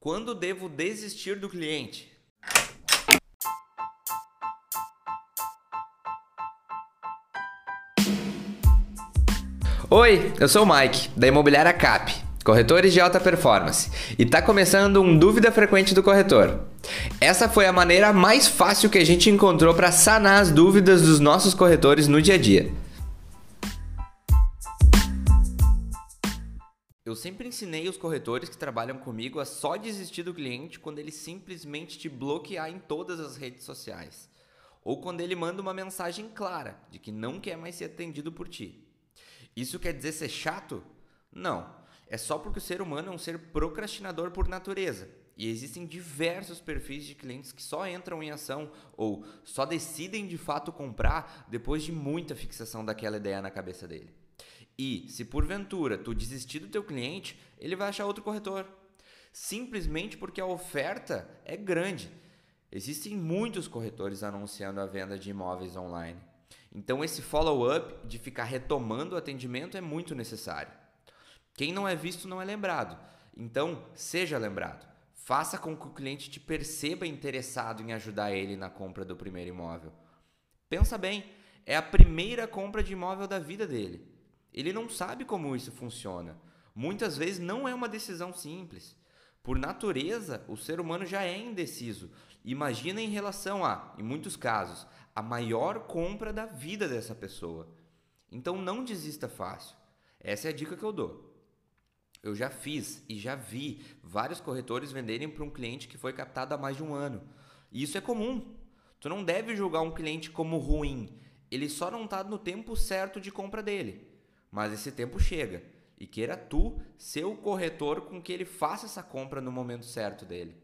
Quando devo desistir do cliente? Oi, eu sou o Mike, da Imobiliária Cap, corretores de alta performance, e está começando um Dúvida Frequente do Corretor. Essa foi a maneira mais fácil que a gente encontrou para sanar as dúvidas dos nossos corretores no dia a dia. Eu sempre ensinei os corretores que trabalham comigo a só desistir do cliente quando ele simplesmente te bloquear em todas as redes sociais. Ou quando ele manda uma mensagem clara de que não quer mais ser atendido por ti. Isso quer dizer ser chato? Não. É só porque o ser humano é um ser procrastinador por natureza. E existem diversos perfis de clientes que só entram em ação ou só decidem de fato comprar depois de muita fixação daquela ideia na cabeça dele. E se porventura tu desistir do teu cliente, ele vai achar outro corretor. Simplesmente porque a oferta é grande. Existem muitos corretores anunciando a venda de imóveis online. Então esse follow-up de ficar retomando o atendimento é muito necessário. Quem não é visto não é lembrado. Então, seja lembrado. Faça com que o cliente te perceba interessado em ajudar ele na compra do primeiro imóvel. Pensa bem, é a primeira compra de imóvel da vida dele. Ele não sabe como isso funciona. Muitas vezes não é uma decisão simples. Por natureza, o ser humano já é indeciso. Imagina em relação a, em muitos casos, a maior compra da vida dessa pessoa. Então não desista fácil. Essa é a dica que eu dou. Eu já fiz e já vi vários corretores venderem para um cliente que foi captado há mais de um ano. E isso é comum. Tu não deve julgar um cliente como ruim. Ele só não está no tempo certo de compra dele. Mas esse tempo chega e queira tu ser o corretor com que ele faça essa compra no momento certo dele.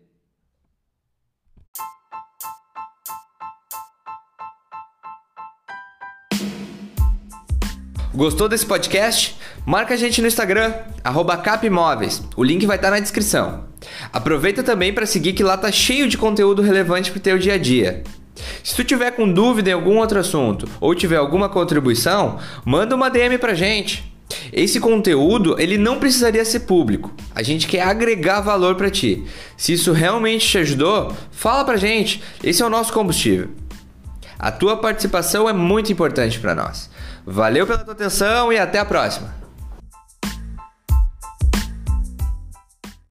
Gostou desse podcast? Marca a gente no Instagram, capimóveis. O link vai estar na descrição. Aproveita também para seguir que lá tá cheio de conteúdo relevante para o teu dia a dia. Se tu tiver com dúvida em algum outro assunto ou tiver alguma contribuição, manda uma DM pra gente. Esse conteúdo, ele não precisaria ser público. A gente quer agregar valor para ti. Se isso realmente te ajudou, fala pra gente. Esse é o nosso combustível. A tua participação é muito importante para nós. Valeu pela tua atenção e até a próxima.